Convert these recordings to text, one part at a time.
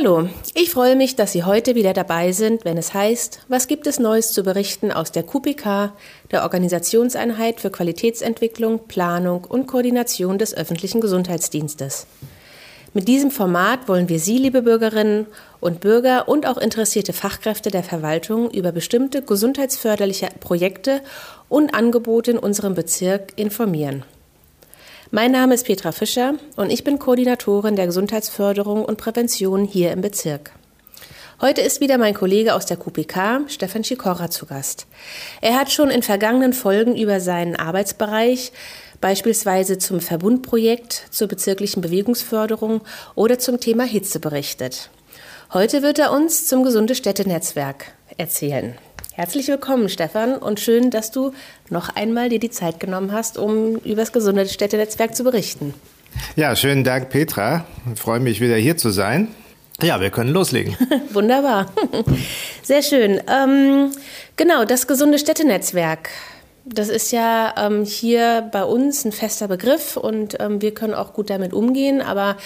Hallo, ich freue mich, dass Sie heute wieder dabei sind, wenn es heißt, was gibt es Neues zu berichten aus der QPK, der Organisationseinheit für Qualitätsentwicklung, Planung und Koordination des öffentlichen Gesundheitsdienstes. Mit diesem Format wollen wir Sie, liebe Bürgerinnen und Bürger und auch interessierte Fachkräfte der Verwaltung über bestimmte gesundheitsförderliche Projekte und Angebote in unserem Bezirk informieren. Mein Name ist Petra Fischer und ich bin Koordinatorin der Gesundheitsförderung und Prävention hier im Bezirk. Heute ist wieder mein Kollege aus der QPK, Stefan Schikora, zu Gast. Er hat schon in vergangenen Folgen über seinen Arbeitsbereich, beispielsweise zum Verbundprojekt zur bezirklichen Bewegungsförderung oder zum Thema Hitze berichtet. Heute wird er uns zum Gesunde Städte-Netzwerk erzählen. Herzlich willkommen, Stefan, und schön, dass du noch einmal dir die Zeit genommen hast, um über das gesunde Städtenetzwerk zu berichten. Ja, schönen Dank, Petra. Ich freue mich wieder hier zu sein. Ja, wir können loslegen. Wunderbar. Sehr schön. Ähm, genau, das gesunde Städtenetzwerk das ist ja ähm, hier bei uns ein fester Begriff und ähm, wir können auch gut damit umgehen. Aber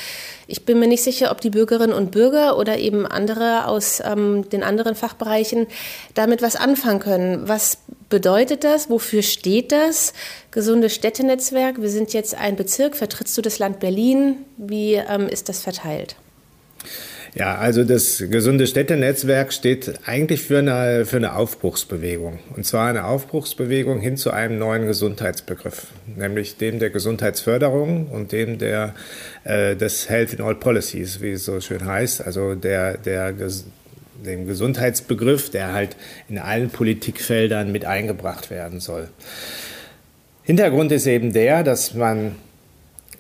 ich bin mir nicht sicher, ob die Bürgerinnen und Bürger oder eben andere aus ähm, den anderen Fachbereichen damit was anfangen können. Was bedeutet das? Wofür steht das? Gesundes Städtenetzwerk. Wir sind jetzt ein Bezirk. Vertrittst du das Land Berlin? Wie ähm, ist das verteilt? Ja, also das gesunde Städtenetzwerk steht eigentlich für eine, für eine Aufbruchsbewegung. Und zwar eine Aufbruchsbewegung hin zu einem neuen Gesundheitsbegriff, nämlich dem der Gesundheitsförderung und dem der, äh, des Health in All Policies, wie es so schön heißt, also der, der dem Gesundheitsbegriff, der halt in allen Politikfeldern mit eingebracht werden soll. Hintergrund ist eben der, dass man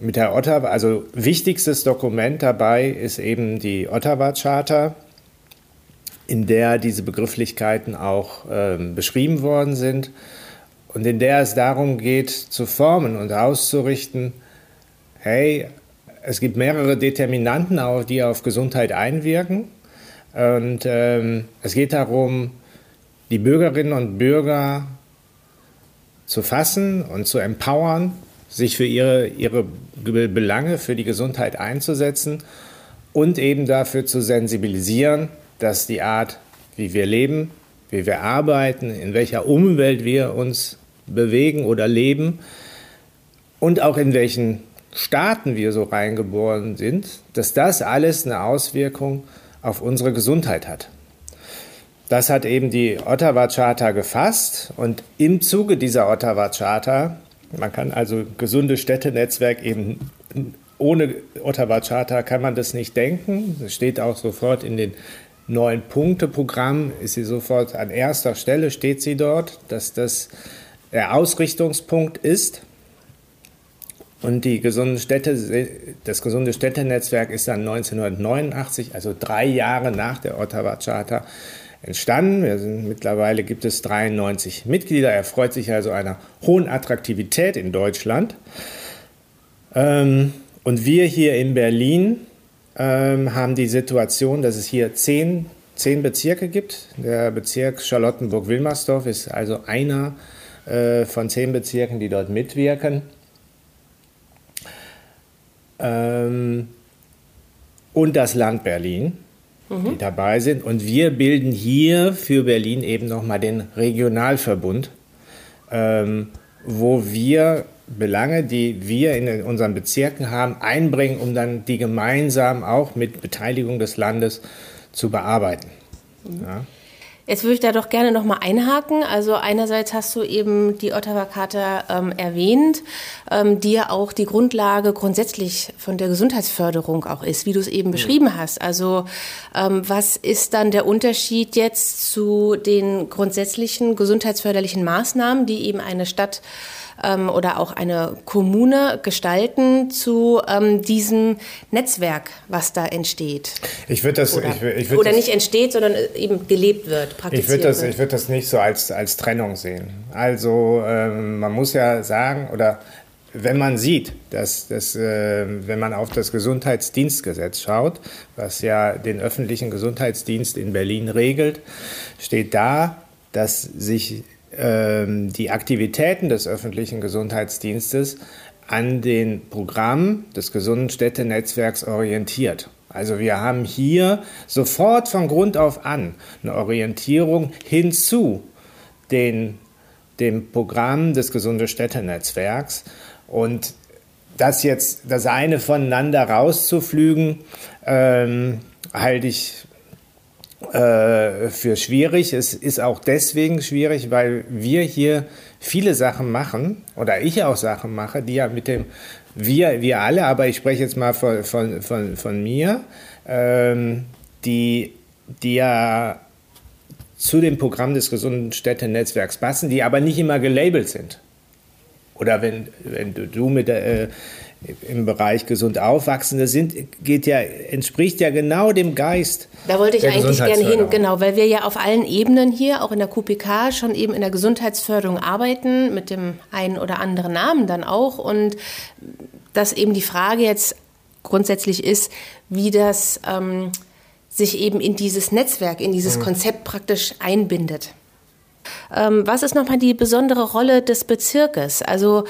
mit der Ottawa, also wichtigstes Dokument dabei ist eben die Ottawa-Charta, in der diese Begrifflichkeiten auch äh, beschrieben worden sind und in der es darum geht, zu formen und auszurichten, hey, es gibt mehrere Determinanten, die auf Gesundheit einwirken. Und ähm, es geht darum, die Bürgerinnen und Bürger zu fassen und zu empowern sich für ihre, ihre Belange, für die Gesundheit einzusetzen und eben dafür zu sensibilisieren, dass die Art, wie wir leben, wie wir arbeiten, in welcher Umwelt wir uns bewegen oder leben und auch in welchen Staaten wir so reingeboren sind, dass das alles eine Auswirkung auf unsere Gesundheit hat. Das hat eben die Ottawa Charta gefasst und im Zuge dieser Ottawa Charta man kann also gesunde Städtenetzwerk eben ohne Ottawa Charta kann man das nicht denken. Das steht auch sofort in den neun Punkte Programm ist sie sofort an erster Stelle steht sie dort, dass das der Ausrichtungspunkt ist. Und die gesunden Städte, das gesunde Städtenetzwerk ist dann 1989, also drei Jahre nach der Ottawa Charta, entstanden. Wir sind, mittlerweile gibt es 93 Mitglieder. Er freut sich also einer hohen Attraktivität in Deutschland. Ähm, und wir hier in Berlin ähm, haben die Situation, dass es hier zehn, zehn Bezirke gibt. Der Bezirk Charlottenburg-Wilmersdorf ist also einer äh, von zehn Bezirken, die dort mitwirken. Ähm, und das Land Berlin mhm. die dabei sind. Und wir bilden hier für Berlin eben nochmal den Regionalverbund, ähm, wo wir Belange, die wir in unseren Bezirken haben, einbringen, um dann die gemeinsam auch mit Beteiligung des Landes zu bearbeiten. Mhm. Ja. Jetzt würde ich da doch gerne noch mal einhaken. Also einerseits hast du eben die Ottawa-Charta ähm, erwähnt, ähm, die ja auch die Grundlage grundsätzlich von der Gesundheitsförderung auch ist, wie du es eben mhm. beschrieben hast. Also ähm, was ist dann der Unterschied jetzt zu den grundsätzlichen gesundheitsförderlichen Maßnahmen, die eben eine Stadt ähm, oder auch eine Kommune gestalten zu ähm, diesem Netzwerk, was da entsteht. Ich würde das, oder, ich, ich würd oder das, nicht entsteht, sondern eben gelebt wird, praktiziert ich würde das, Ich würde das nicht so als, als Trennung sehen. Also ähm, man muss ja sagen, oder wenn man sieht, dass, dass äh, wenn man auf das Gesundheitsdienstgesetz schaut, was ja den öffentlichen Gesundheitsdienst in Berlin regelt, steht da, dass sich die Aktivitäten des öffentlichen Gesundheitsdienstes an den Programmen des gesunden Städtenetzwerks orientiert. Also wir haben hier sofort von Grund auf an eine Orientierung hinzu den, dem Programm des Gesunde Städte-Netzwerks und das jetzt das eine voneinander rauszuflügen, ähm, halte ich äh, für schwierig. Es ist auch deswegen schwierig, weil wir hier viele Sachen machen oder ich auch Sachen mache, die ja mit dem wir, wir alle, aber ich spreche jetzt mal von, von, von, von mir, ähm, die, die ja zu dem Programm des gesunden Städtenetzwerks passen, die aber nicht immer gelabelt sind. Oder wenn, wenn du mit äh, im Bereich gesund aufwachsen, das sind, geht ja, entspricht ja genau dem Geist. Da wollte ich eigentlich gerne hin, genau, weil wir ja auf allen Ebenen hier, auch in der QPK, schon eben in der Gesundheitsförderung arbeiten, mit dem einen oder anderen Namen dann auch. Und dass eben die Frage jetzt grundsätzlich ist, wie das ähm, sich eben in dieses Netzwerk, in dieses mhm. Konzept praktisch einbindet. Ähm, was ist nochmal die besondere Rolle des Bezirkes? Also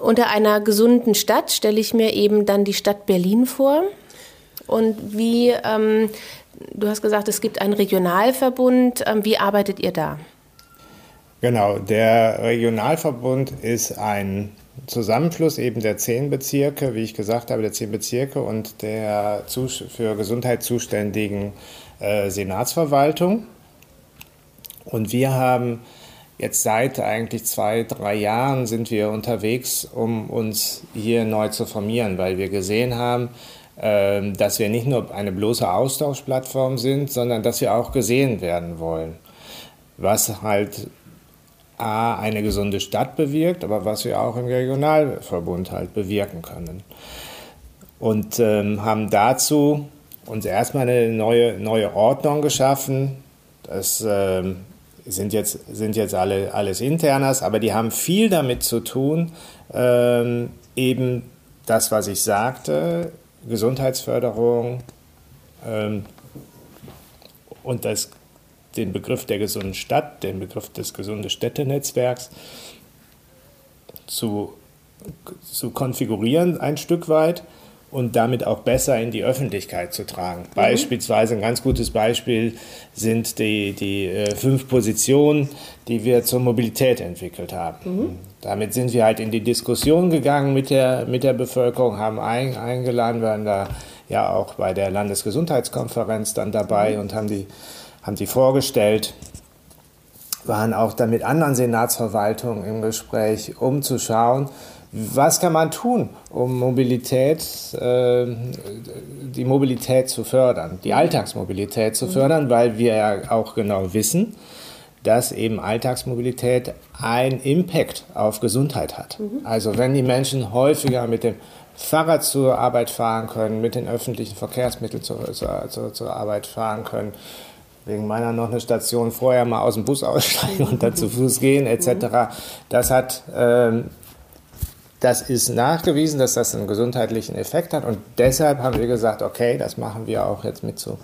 unter einer gesunden Stadt stelle ich mir eben dann die Stadt Berlin vor. Und wie, ähm, du hast gesagt, es gibt einen Regionalverbund. Ähm, wie arbeitet ihr da? Genau, der Regionalverbund ist ein Zusammenfluss eben der zehn Bezirke, wie ich gesagt habe, der zehn Bezirke und der für Gesundheit zuständigen äh, Senatsverwaltung. Und wir haben jetzt seit eigentlich zwei, drei Jahren sind wir unterwegs, um uns hier neu zu formieren, weil wir gesehen haben, ähm, dass wir nicht nur eine bloße Austauschplattform sind, sondern dass wir auch gesehen werden wollen. Was halt A, eine gesunde Stadt bewirkt, aber was wir auch im Regionalverbund halt bewirken können. Und ähm, haben dazu uns erstmal eine neue, neue Ordnung geschaffen. Das ähm, sind jetzt, sind jetzt alle, alles Internas, aber die haben viel damit zu tun, ähm, eben das, was ich sagte, Gesundheitsförderung ähm, und das, den Begriff der gesunden Stadt, den Begriff des gesunden Städtenetzwerks zu, zu konfigurieren ein Stück weit und damit auch besser in die Öffentlichkeit zu tragen. Mhm. Beispielsweise ein ganz gutes Beispiel sind die, die äh, fünf Positionen, die wir zur Mobilität entwickelt haben. Mhm. Damit sind wir halt in die Diskussion gegangen mit der, mit der Bevölkerung, haben ein, eingeladen, waren da ja auch bei der Landesgesundheitskonferenz dann dabei mhm. und haben die, haben die vorgestellt waren auch dann mit anderen Senatsverwaltungen im Gespräch, um zu schauen, was kann man tun, um Mobilität, äh, die Mobilität zu fördern, die Alltagsmobilität zu fördern, weil wir ja auch genau wissen, dass eben Alltagsmobilität einen Impact auf Gesundheit hat. Mhm. Also wenn die Menschen häufiger mit dem Fahrrad zur Arbeit fahren können, mit den öffentlichen Verkehrsmitteln zur, zur, zur, zur Arbeit fahren können, wegen meiner noch eine Station vorher mal aus dem Bus aussteigen und dann zu Fuß gehen etc. Das hat ähm, das ist nachgewiesen, dass das einen gesundheitlichen Effekt hat und deshalb haben wir gesagt, okay, das machen wir auch jetzt mit zu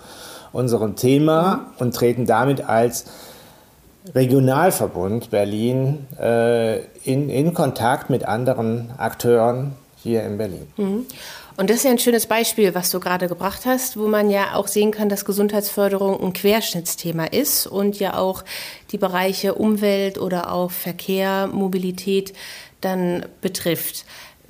unserem Thema und treten damit als Regionalverbund Berlin äh, in, in Kontakt mit anderen Akteuren hier in Berlin. Mhm. Und das ist ja ein schönes Beispiel, was du gerade gebracht hast, wo man ja auch sehen kann, dass Gesundheitsförderung ein Querschnittsthema ist und ja auch die Bereiche Umwelt oder auch Verkehr, Mobilität dann betrifft.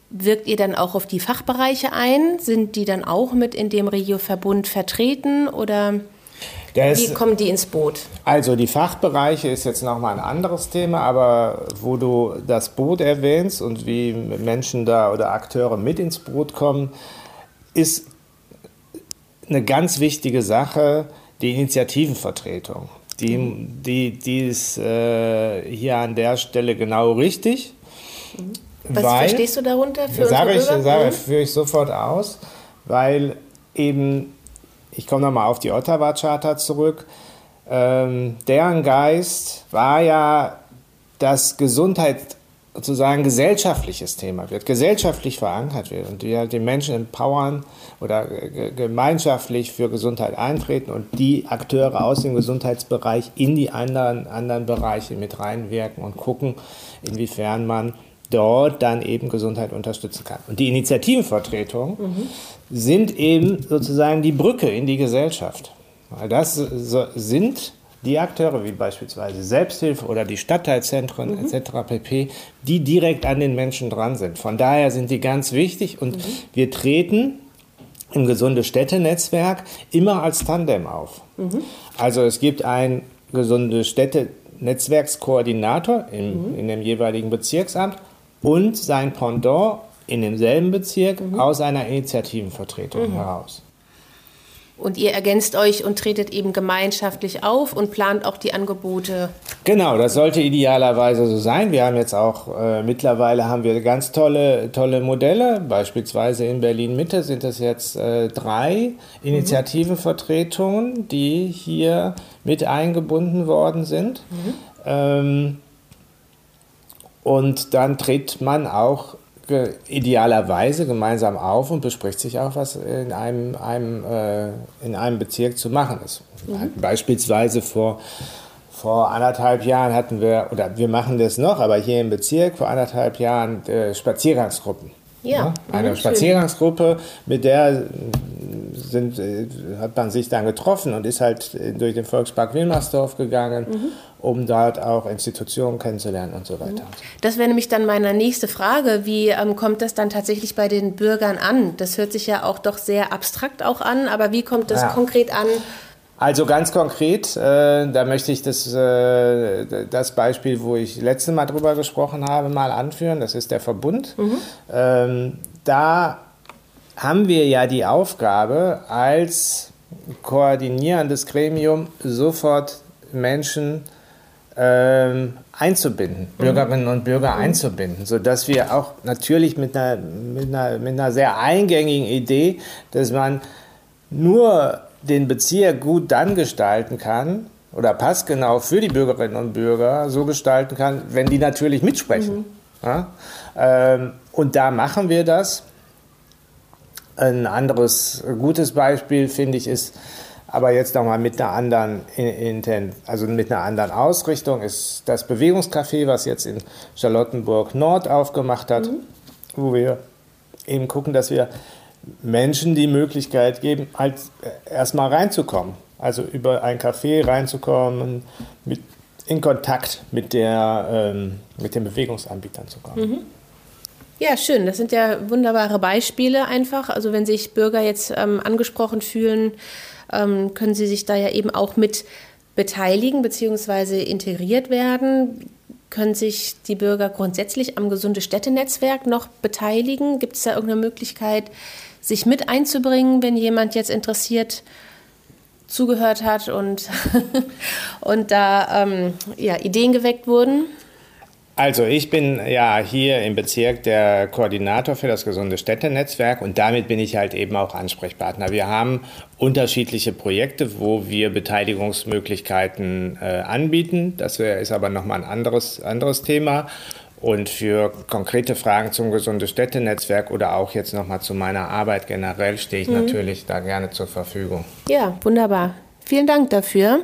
Wirkt ihr dann auch auf die Fachbereiche ein? Sind die dann auch mit in dem Regio-Verbund vertreten oder das, wie kommen die ins Boot? Also die Fachbereiche ist jetzt nochmal ein anderes Thema, aber wo du das Boot erwähnst und wie Menschen da oder Akteure mit ins Boot kommen, ist eine ganz wichtige Sache die Initiativenvertretung. Die, die, die ist äh, hier an der Stelle genau richtig. Was weil, verstehst du darunter für sage ich, sage, mhm. führe ich sofort aus, weil eben, ich komme nochmal auf die Ottawa-Charta zurück, ähm, deren Geist war ja, dass Gesundheit sozusagen gesellschaftliches Thema wird, gesellschaftlich verankert wird und wir die Menschen empowern oder gemeinschaftlich für Gesundheit eintreten und die Akteure aus dem Gesundheitsbereich in die anderen, anderen Bereiche mit reinwirken und gucken, inwiefern man dort dann eben Gesundheit unterstützen kann. Und die Initiativenvertretungen mhm. sind eben sozusagen die Brücke in die Gesellschaft. Weil das sind die Akteure wie beispielsweise Selbsthilfe oder die Stadtteilzentren mhm. etc. pp., die direkt an den Menschen dran sind. Von daher sind die ganz wichtig und mhm. wir treten im Gesunde Städte-Netzwerk immer als Tandem auf. Mhm. Also es gibt ein Gesunde Städte Netzwerkskoordinator in, mhm. in dem jeweiligen Bezirksamt und sein Pendant in demselben Bezirk mhm. aus einer Initiativenvertretung mhm. heraus. Und ihr ergänzt euch und tretet eben gemeinschaftlich auf und plant auch die Angebote. Genau, das sollte idealerweise so sein. Wir haben jetzt auch äh, mittlerweile haben wir ganz tolle, tolle Modelle. Beispielsweise in Berlin Mitte sind es jetzt äh, drei Initiativenvertretungen, die hier mit eingebunden worden sind. Mhm. Ähm, und dann tritt man auch idealerweise gemeinsam auf und bespricht sich auch, was in einem, einem, äh, in einem Bezirk zu machen ist. Mhm. Beispielsweise vor, vor anderthalb Jahren hatten wir, oder wir machen das noch, aber hier im Bezirk vor anderthalb Jahren äh, Spaziergangsgruppen. Ja, ja, eine mhm, Spaziergangsgruppe, mit der sind, äh, hat man sich dann getroffen und ist halt durch den Volkspark Wilmersdorf gegangen, mhm. Um dort auch Institutionen kennenzulernen und so weiter. Das wäre nämlich dann meine nächste Frage. Wie ähm, kommt das dann tatsächlich bei den Bürgern an? Das hört sich ja auch doch sehr abstrakt auch an, aber wie kommt das ja. konkret an? Also ganz konkret, äh, da möchte ich das, äh, das Beispiel, wo ich letztes Mal drüber gesprochen habe, mal anführen. Das ist der Verbund. Mhm. Ähm, da haben wir ja die Aufgabe, als koordinierendes Gremium sofort Menschen ähm, einzubinden, mhm. Bürgerinnen und Bürger mhm. einzubinden, sodass wir auch natürlich mit einer, mit, einer, mit einer sehr eingängigen Idee, dass man nur den Bezirk gut dann gestalten kann oder passgenau für die Bürgerinnen und Bürger so gestalten kann, wenn die natürlich mitsprechen. Mhm. Ja? Ähm, und da machen wir das ein anderes gutes Beispiel, finde ich, ist aber jetzt nochmal mit einer anderen Intent, also mit einer anderen Ausrichtung, ist das Bewegungscafé, was jetzt in Charlottenburg Nord aufgemacht hat, mhm. wo wir eben gucken, dass wir Menschen die Möglichkeit geben, halt erstmal reinzukommen. Also über ein Café reinzukommen, mit, in Kontakt mit, der, ähm, mit den Bewegungsanbietern zu kommen. Mhm. Ja, schön. Das sind ja wunderbare Beispiele einfach. Also wenn sich Bürger jetzt ähm, angesprochen fühlen, ähm, können sie sich da ja eben auch mit beteiligen bzw. integriert werden. Können sich die Bürger grundsätzlich am Gesunde Städte-Netzwerk noch beteiligen? Gibt es da irgendeine Möglichkeit, sich mit einzubringen, wenn jemand jetzt interessiert zugehört hat und, und da ähm, ja, Ideen geweckt wurden? Also ich bin ja hier im Bezirk der Koordinator für das gesunde Städtenetzwerk und damit bin ich halt eben auch Ansprechpartner. Wir haben unterschiedliche Projekte, wo wir Beteiligungsmöglichkeiten äh, anbieten. Das ist aber nochmal ein anderes, anderes Thema. Und für konkrete Fragen zum gesunde Städtenetzwerk oder auch jetzt nochmal zu meiner Arbeit generell stehe ich mhm. natürlich da gerne zur Verfügung. Ja, wunderbar. Vielen Dank dafür.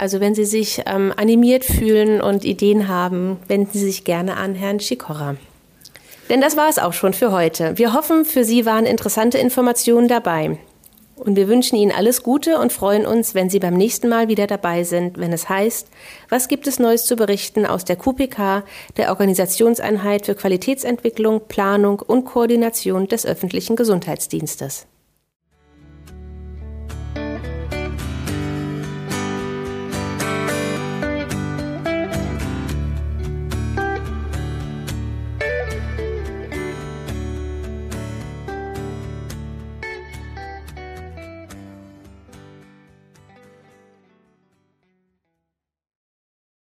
Also wenn Sie sich ähm, animiert fühlen und Ideen haben, wenden Sie sich gerne an Herrn Schikora. Denn das war es auch schon für heute. Wir hoffen, für Sie waren interessante Informationen dabei. Und wir wünschen Ihnen alles Gute und freuen uns, wenn Sie beim nächsten Mal wieder dabei sind, wenn es heißt, was gibt es Neues zu berichten aus der QPK, der Organisationseinheit für Qualitätsentwicklung, Planung und Koordination des öffentlichen Gesundheitsdienstes.